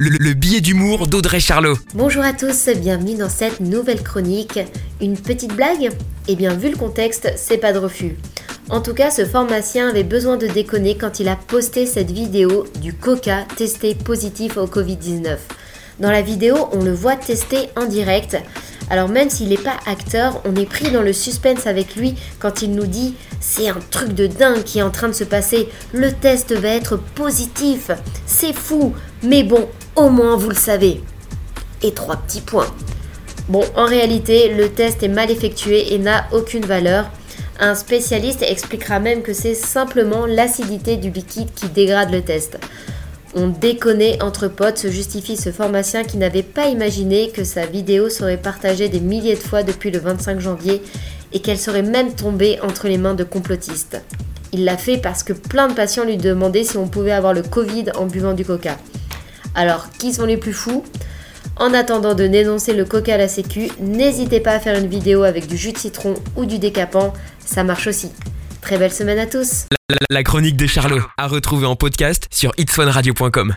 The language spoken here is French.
le, le billet d'humour d'Audrey Charlot. Bonjour à tous, bienvenue dans cette nouvelle chronique. Une petite blague? Eh bien, vu le contexte, c'est pas de refus. En tout cas, ce pharmacien avait besoin de déconner quand il a posté cette vidéo du coca testé positif au Covid-19. Dans la vidéo, on le voit tester en direct. Alors même s'il n'est pas acteur, on est pris dans le suspense avec lui quand il nous dit c'est un truc de dingue qui est en train de se passer, le test va être positif, c'est fou, mais bon, au moins vous le savez. Et trois petits points. Bon, en réalité, le test est mal effectué et n'a aucune valeur. Un spécialiste expliquera même que c'est simplement l'acidité du liquide qui dégrade le test. On déconnait entre potes, se justifie ce pharmacien qui n'avait pas imaginé que sa vidéo serait partagée des milliers de fois depuis le 25 janvier et qu'elle serait même tombée entre les mains de complotistes. Il l'a fait parce que plein de patients lui demandaient si on pouvait avoir le Covid en buvant du coca. Alors, qui sont les plus fous? En attendant de dénoncer le coca à la sécu, n'hésitez pas à faire une vidéo avec du jus de citron ou du décapant, ça marche aussi. Très belle semaine à tous La, chronique de Charlot, à retrouver en podcast sur itswanradio.com.